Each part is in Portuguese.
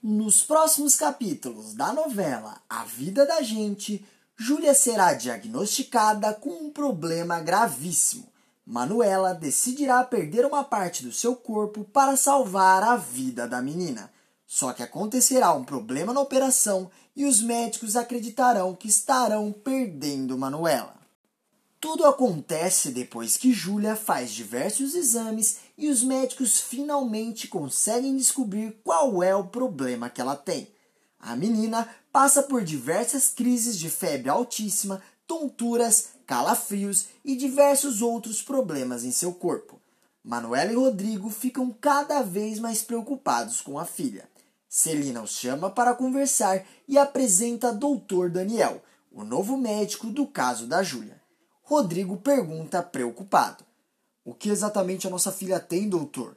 Nos próximos capítulos da novela A Vida da Gente, Júlia será diagnosticada com um problema gravíssimo. Manuela decidirá perder uma parte do seu corpo para salvar a vida da menina. Só que acontecerá um problema na operação e os médicos acreditarão que estarão perdendo Manuela. Tudo acontece depois que Júlia faz diversos exames e os médicos finalmente conseguem descobrir qual é o problema que ela tem. A menina passa por diversas crises de febre altíssima, tonturas, calafrios e diversos outros problemas em seu corpo. Manuela e Rodrigo ficam cada vez mais preocupados com a filha. Celina os chama para conversar e apresenta Doutor Daniel, o novo médico do caso da Júlia. Rodrigo pergunta preocupado: O que exatamente a nossa filha tem, doutor?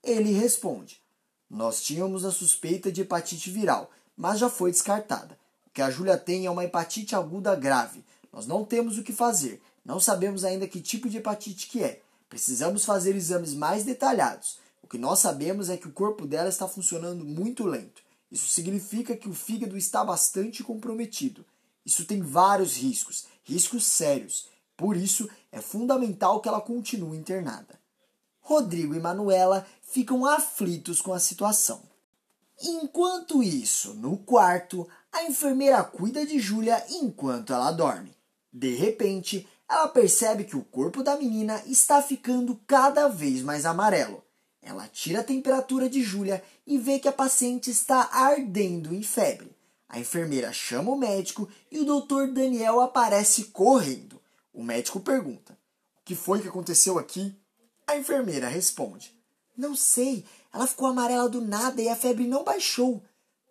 Ele responde: Nós tínhamos a suspeita de hepatite viral, mas já foi descartada. O que a Júlia tem é uma hepatite aguda grave. Nós não temos o que fazer. Não sabemos ainda que tipo de hepatite que é. Precisamos fazer exames mais detalhados. O que nós sabemos é que o corpo dela está funcionando muito lento. Isso significa que o fígado está bastante comprometido. Isso tem vários riscos, riscos sérios. Por isso, é fundamental que ela continue internada. Rodrigo e Manuela ficam aflitos com a situação. Enquanto isso, no quarto, a enfermeira cuida de Júlia enquanto ela dorme. De repente, ela percebe que o corpo da menina está ficando cada vez mais amarelo. Ela tira a temperatura de Júlia e vê que a paciente está ardendo em febre. A enfermeira chama o médico e o doutor Daniel aparece correndo. O médico pergunta: O que foi que aconteceu aqui? A enfermeira responde: Não sei, ela ficou amarela do nada e a febre não baixou.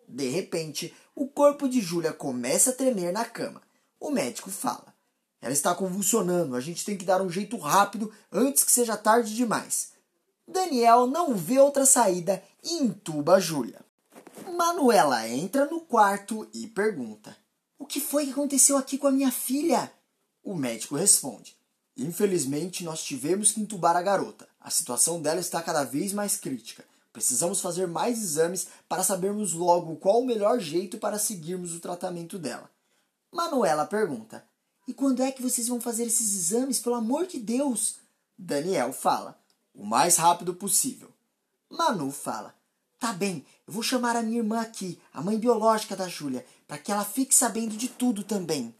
De repente, o corpo de Júlia começa a tremer na cama. O médico fala: Ela está convulsionando, a gente tem que dar um jeito rápido antes que seja tarde demais. Daniel não vê outra saída e entuba Júlia. Manuela entra no quarto e pergunta: O que foi que aconteceu aqui com a minha filha? O médico responde: Infelizmente, nós tivemos que entubar a garota. A situação dela está cada vez mais crítica. Precisamos fazer mais exames para sabermos logo qual o melhor jeito para seguirmos o tratamento dela. Manuela pergunta: E quando é que vocês vão fazer esses exames, pelo amor de Deus? Daniel fala: O mais rápido possível. Manu fala: Tá bem, eu vou chamar a minha irmã aqui, a mãe biológica da Júlia, para que ela fique sabendo de tudo também.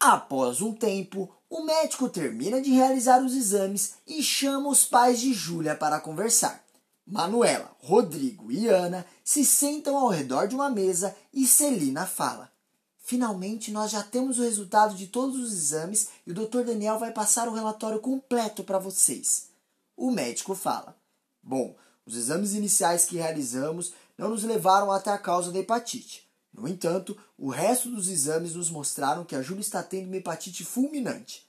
Após um tempo, o médico termina de realizar os exames e chama os pais de Júlia para conversar. Manuela, Rodrigo e Ana se sentam ao redor de uma mesa e Celina fala: Finalmente nós já temos o resultado de todos os exames e o Dr. Daniel vai passar o relatório completo para vocês. O médico fala: Bom, os exames iniciais que realizamos não nos levaram até a causa da hepatite. No entanto, o resto dos exames nos mostraram que a Júlia está tendo uma hepatite fulminante.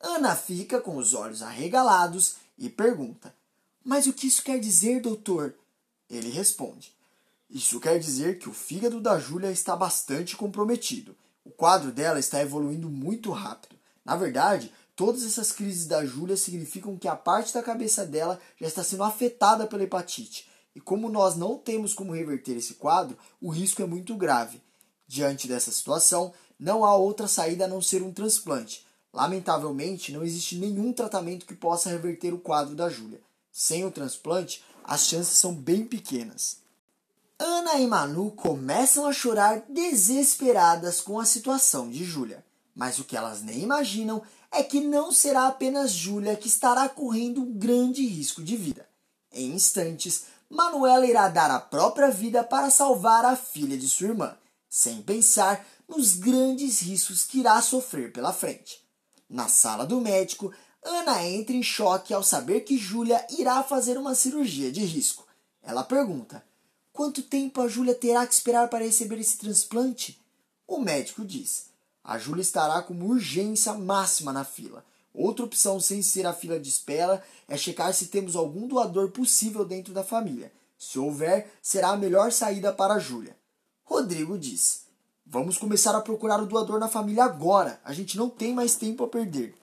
Ana fica com os olhos arregalados e pergunta: Mas o que isso quer dizer, doutor? Ele responde: Isso quer dizer que o fígado da Júlia está bastante comprometido. O quadro dela está evoluindo muito rápido. Na verdade, todas essas crises da Júlia significam que a parte da cabeça dela já está sendo afetada pela hepatite e como nós não temos como reverter esse quadro, o risco é muito grave. Diante dessa situação, não há outra saída a não ser um transplante. Lamentavelmente, não existe nenhum tratamento que possa reverter o quadro da Júlia. Sem o transplante, as chances são bem pequenas. Ana e Manu começam a chorar desesperadas com a situação de Júlia. Mas o que elas nem imaginam é que não será apenas Júlia que estará correndo um grande risco de vida. Em instantes, Manuela irá dar a própria vida para salvar a filha de sua irmã, sem pensar nos grandes riscos que irá sofrer pela frente. Na sala do médico, Ana entra em choque ao saber que Júlia irá fazer uma cirurgia de risco. Ela pergunta: Quanto tempo a Júlia terá que esperar para receber esse transplante? O médico diz: A Júlia estará com urgência máxima na fila. Outra opção sem ser a fila de espera é checar se temos algum doador possível dentro da família. Se houver, será a melhor saída para Júlia. Rodrigo diz: Vamos começar a procurar o doador na família agora. A gente não tem mais tempo a perder.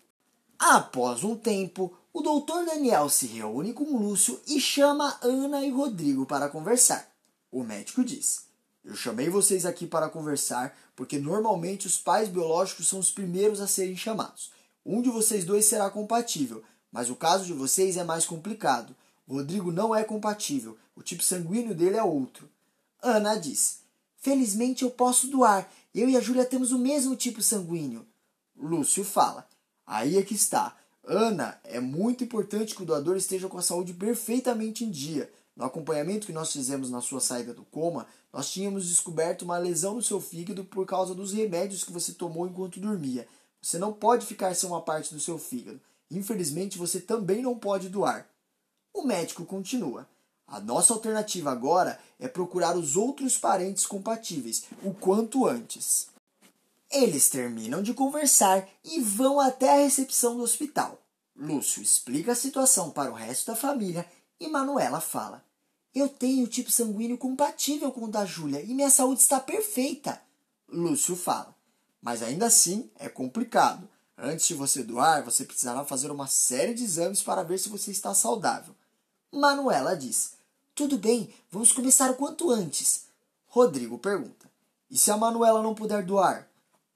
Após um tempo, o doutor Daniel se reúne com Lúcio e chama Ana e Rodrigo para conversar. O médico diz: Eu chamei vocês aqui para conversar porque normalmente os pais biológicos são os primeiros a serem chamados. Um de vocês dois será compatível, mas o caso de vocês é mais complicado. O Rodrigo não é compatível, o tipo sanguíneo dele é outro. Ana diz: Felizmente eu posso doar. Eu e a Júlia temos o mesmo tipo sanguíneo. Lúcio fala: Aí é que está. Ana, é muito importante que o doador esteja com a saúde perfeitamente em dia. No acompanhamento que nós fizemos na sua saída do coma, nós tínhamos descoberto uma lesão no seu fígado por causa dos remédios que você tomou enquanto dormia. Você não pode ficar sem uma parte do seu fígado. Infelizmente, você também não pode doar. O médico continua. A nossa alternativa agora é procurar os outros parentes compatíveis o quanto antes. Eles terminam de conversar e vão até a recepção do hospital. Lúcio explica a situação para o resto da família e Manuela fala: Eu tenho o tipo sanguíneo compatível com o da Júlia e minha saúde está perfeita. Lúcio fala: Mas ainda assim é complicado. Antes de você doar, você precisará fazer uma série de exames para ver se você está saudável. Manuela diz: Tudo bem, vamos começar o quanto antes. Rodrigo pergunta: E se a Manuela não puder doar?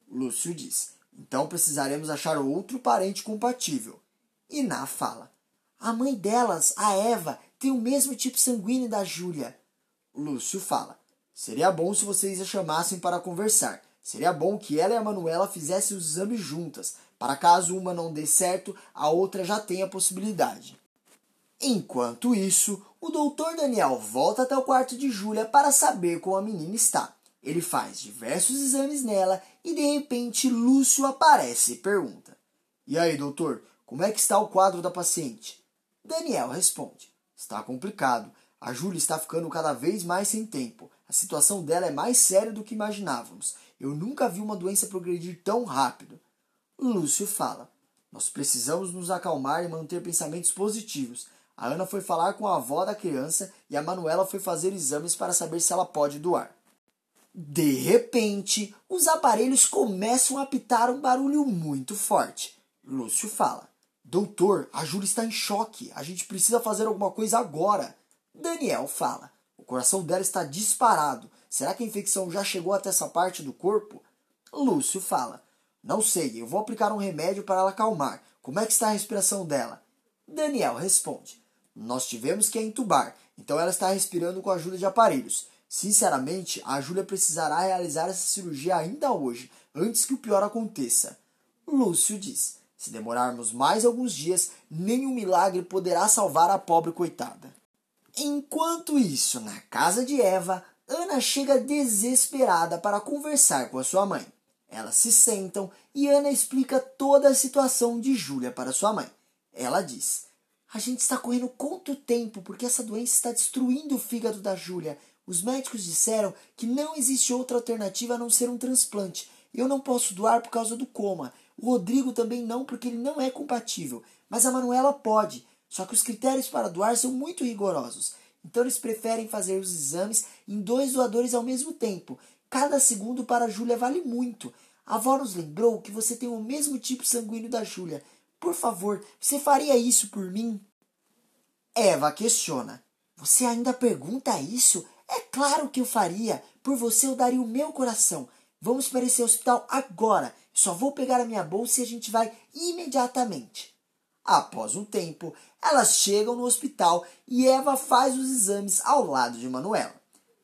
Lúcio diz: Então precisaremos achar outro parente compatível. Iná fala: A mãe delas, a Eva, tem o mesmo tipo sanguíneo da Júlia. Lúcio fala: Seria bom se vocês a chamassem para conversar. Seria bom que ela e a Manuela fizessem os exames juntas, para caso uma não dê certo, a outra já tenha a possibilidade. Enquanto isso, o doutor Daniel volta até o quarto de Júlia para saber como a menina está. Ele faz diversos exames nela e de repente Lúcio aparece e pergunta: E aí, doutor, como é que está o quadro da paciente? Daniel responde: Está complicado. A Júlia está ficando cada vez mais sem tempo. A situação dela é mais séria do que imaginávamos. Eu nunca vi uma doença progredir tão rápido. Lúcio fala: Nós precisamos nos acalmar e manter pensamentos positivos. A Ana foi falar com a avó da criança e a Manuela foi fazer exames para saber se ela pode doar. De repente, os aparelhos começam a apitar um barulho muito forte. Lúcio fala: Doutor, a Júlia está em choque. A gente precisa fazer alguma coisa agora. Daniel fala: O coração dela está disparado. Será que a infecção já chegou até essa parte do corpo? Lúcio fala: Não sei, eu vou aplicar um remédio para ela acalmar. Como é que está a respiração dela? Daniel responde: Nós tivemos que entubar, então ela está respirando com a ajuda de aparelhos. Sinceramente, a Júlia precisará realizar essa cirurgia ainda hoje, antes que o pior aconteça. Lúcio diz: se demorarmos mais alguns dias, nenhum milagre poderá salvar a pobre coitada. Enquanto isso, na casa de Eva, Ana chega desesperada para conversar com a sua mãe. Elas se sentam e Ana explica toda a situação de Júlia para sua mãe. Ela diz: A gente está correndo quanto tempo porque essa doença está destruindo o fígado da Júlia os médicos disseram que não existe outra alternativa a não ser um transplante. Eu não posso doar por causa do coma. O Rodrigo também não, porque ele não é compatível. Mas a Manuela pode. Só que os critérios para doar são muito rigorosos. Então eles preferem fazer os exames em dois doadores ao mesmo tempo. Cada segundo para a Júlia vale muito. A avó nos lembrou que você tem o mesmo tipo sanguíneo da Júlia. Por favor, você faria isso por mim? Eva questiona. Você ainda pergunta isso? É claro que eu faria. Por você eu daria o meu coração. Vamos para esse hospital agora. Só vou pegar a minha bolsa e a gente vai imediatamente. Após um tempo, elas chegam no hospital e Eva faz os exames ao lado de Manuela.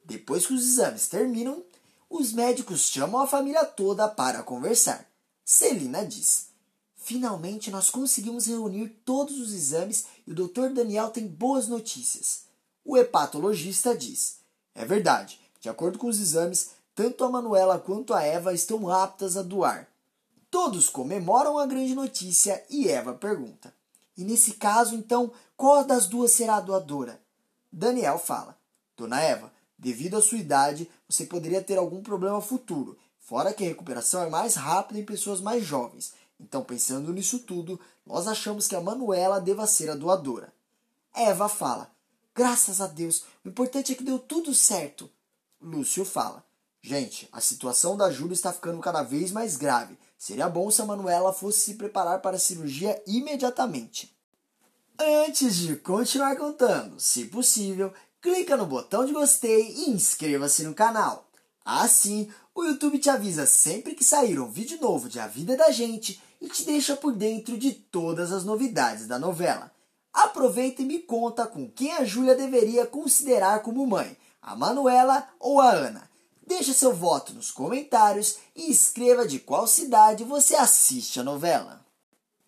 Depois que os exames terminam, os médicos chamam a família toda para conversar. Celina diz: Finalmente nós conseguimos reunir todos os exames e o Dr. Daniel tem boas notícias. O hepatologista diz: é verdade. De acordo com os exames, tanto a Manuela quanto a Eva estão aptas a doar. Todos comemoram a grande notícia e Eva pergunta: E nesse caso, então, qual das duas será a doadora? Daniel fala: Dona Eva, devido à sua idade, você poderia ter algum problema futuro, fora que a recuperação é mais rápida em pessoas mais jovens. Então, pensando nisso tudo, nós achamos que a Manuela deva ser a doadora. Eva fala: Graças a Deus, o importante é que deu tudo certo. Lúcio fala: Gente, a situação da Júlia está ficando cada vez mais grave. Seria bom se a Manuela fosse se preparar para a cirurgia imediatamente. Antes de continuar contando, se possível, clica no botão de gostei e inscreva-se no canal. Assim, o YouTube te avisa sempre que sair um vídeo novo de A Vida da Gente e te deixa por dentro de todas as novidades da novela. Aproveita e me conta com quem a Júlia deveria considerar como mãe, a Manuela ou a Ana. Deixa seu voto nos comentários e escreva de qual cidade você assiste a novela.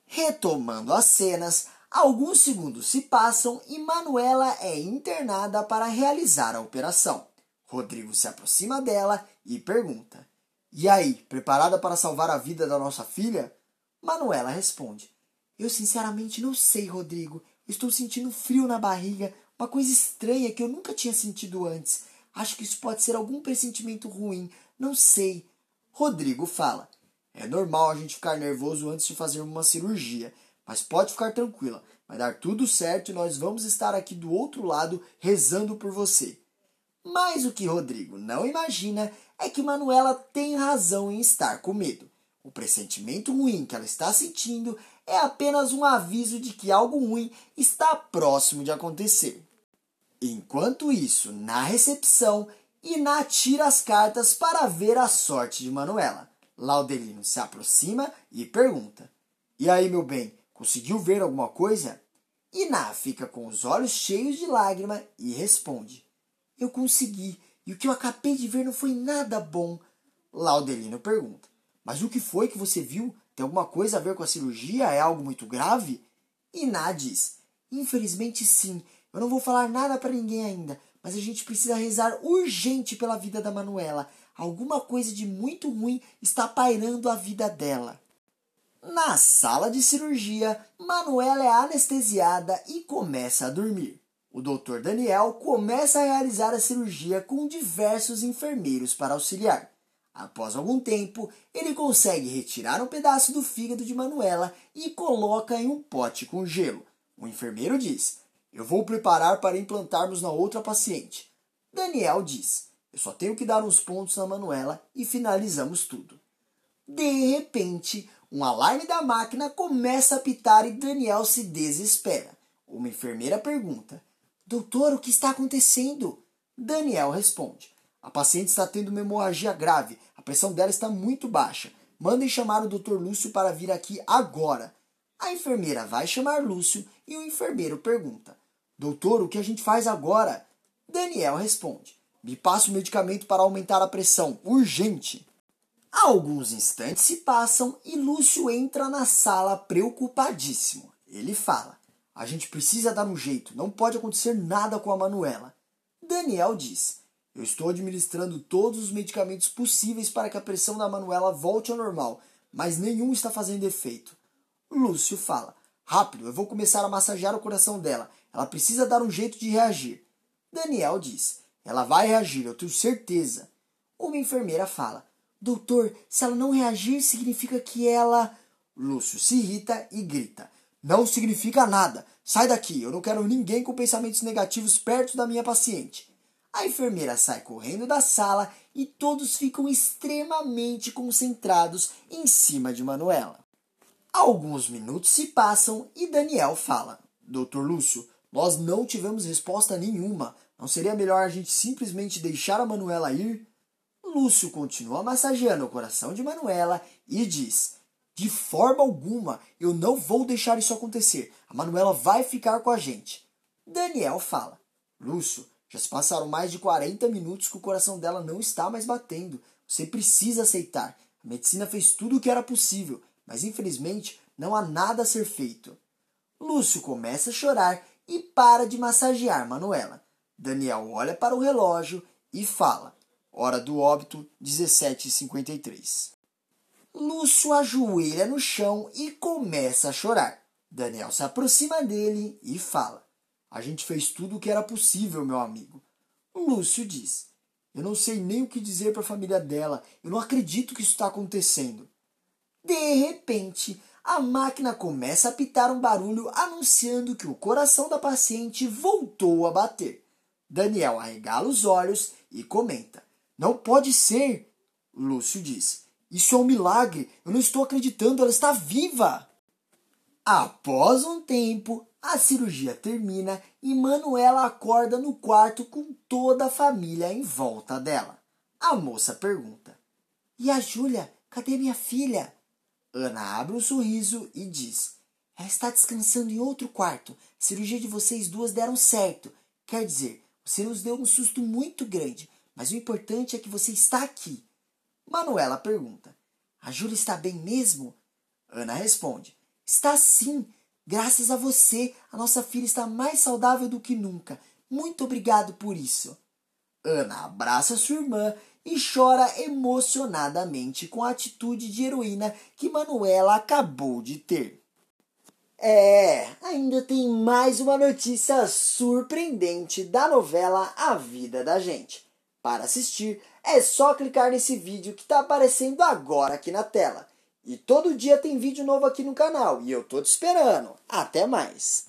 Retomando as cenas, alguns segundos se passam e Manuela é internada para realizar a operação. Rodrigo se aproxima dela e pergunta: E aí, preparada para salvar a vida da nossa filha? Manuela responde: Eu sinceramente não sei, Rodrigo. Estou sentindo frio na barriga, uma coisa estranha que eu nunca tinha sentido antes. Acho que isso pode ser algum pressentimento ruim, não sei. Rodrigo fala: É normal a gente ficar nervoso antes de fazer uma cirurgia, mas pode ficar tranquila, vai dar tudo certo e nós vamos estar aqui do outro lado rezando por você. Mas o que Rodrigo não imagina é que Manuela tem razão em estar com medo. O pressentimento ruim que ela está sentindo é apenas um aviso de que algo ruim está próximo de acontecer. Enquanto isso, na recepção, Iná tira as cartas para ver a sorte de Manuela. Laudelino se aproxima e pergunta: E aí, meu bem, conseguiu ver alguma coisa? Iná fica com os olhos cheios de lágrima e responde: eu consegui, e o que eu acabei de ver não foi nada bom. Laudelino pergunta: Mas o que foi que você viu? Tem alguma coisa a ver com a cirurgia? É algo muito grave? Iná diz: Infelizmente sim. Eu não vou falar nada para ninguém ainda, mas a gente precisa rezar urgente pela vida da Manuela. Alguma coisa de muito ruim está pairando a vida dela. Na sala de cirurgia, Manuela é anestesiada e começa a dormir. O Dr. Daniel começa a realizar a cirurgia com diversos enfermeiros para auxiliar. Após algum tempo, ele consegue retirar um pedaço do fígado de Manuela e coloca em um pote com gelo. O enfermeiro diz: Eu vou preparar para implantarmos na outra paciente. Daniel diz: Eu só tenho que dar uns pontos na Manuela e finalizamos tudo. De repente, um alarme da máquina começa a pitar e Daniel se desespera. Uma enfermeira pergunta: Doutor, o que está acontecendo? Daniel responde: A paciente está tendo uma hemorragia grave. A pressão dela está muito baixa. Mandem chamar o Dr. Lúcio para vir aqui agora. A enfermeira vai chamar Lúcio e o enfermeiro pergunta: Doutor, o que a gente faz agora? Daniel responde: Me passa o medicamento para aumentar a pressão, urgente. Alguns instantes se passam e Lúcio entra na sala preocupadíssimo. Ele fala: a gente precisa dar um jeito, não pode acontecer nada com a Manuela. Daniel diz: Eu estou administrando todos os medicamentos possíveis para que a pressão da Manuela volte ao normal, mas nenhum está fazendo efeito. Lúcio fala: Rápido, eu vou começar a massagear o coração dela. Ela precisa dar um jeito de reagir. Daniel diz: Ela vai reagir, eu tenho certeza. Uma enfermeira fala: Doutor, se ela não reagir, significa que ela. Lúcio se irrita e grita: não significa nada. Sai daqui, eu não quero ninguém com pensamentos negativos perto da minha paciente. A enfermeira sai correndo da sala e todos ficam extremamente concentrados em cima de Manuela. Alguns minutos se passam e Daniel fala: Doutor Lúcio, nós não tivemos resposta nenhuma. Não seria melhor a gente simplesmente deixar a Manuela ir? Lúcio continua massageando o coração de Manuela e diz: de forma alguma, eu não vou deixar isso acontecer. A Manuela vai ficar com a gente. Daniel fala: Lúcio, já se passaram mais de 40 minutos que o coração dela não está mais batendo. Você precisa aceitar. A medicina fez tudo o que era possível, mas infelizmente não há nada a ser feito. Lúcio começa a chorar e para de massagear Manuela. Daniel olha para o relógio e fala: Hora do óbito, 17h53. Lúcio ajoelha no chão e começa a chorar. Daniel se aproxima dele e fala: A gente fez tudo o que era possível, meu amigo. Lúcio diz: Eu não sei nem o que dizer para a família dela. Eu não acredito que isso está acontecendo. De repente, a máquina começa a pitar um barulho anunciando que o coração da paciente voltou a bater. Daniel arregala os olhos e comenta: Não pode ser. Lúcio diz: isso é um milagre. Eu não estou acreditando, ela está viva. Após um tempo, A cirurgia termina e Manuela acorda no quarto com toda a família em volta dela. A moça pergunta: E a Júlia? Cadê minha filha? Ana abre um sorriso e diz: Ela está descansando em outro quarto. A cirurgia de vocês duas deram certo. Quer dizer, você nos deu um susto muito grande, mas o importante é que você está aqui. Manuela pergunta: A Júlia está bem mesmo? Ana responde: Está sim. Graças a você, a nossa filha está mais saudável do que nunca. Muito obrigado por isso. Ana abraça sua irmã e chora emocionadamente com a atitude de heroína que Manuela acabou de ter. É, ainda tem mais uma notícia surpreendente da novela A Vida da Gente. Para assistir, é só clicar nesse vídeo que está aparecendo agora aqui na tela. E todo dia tem vídeo novo aqui no canal e eu tô te esperando. Até mais!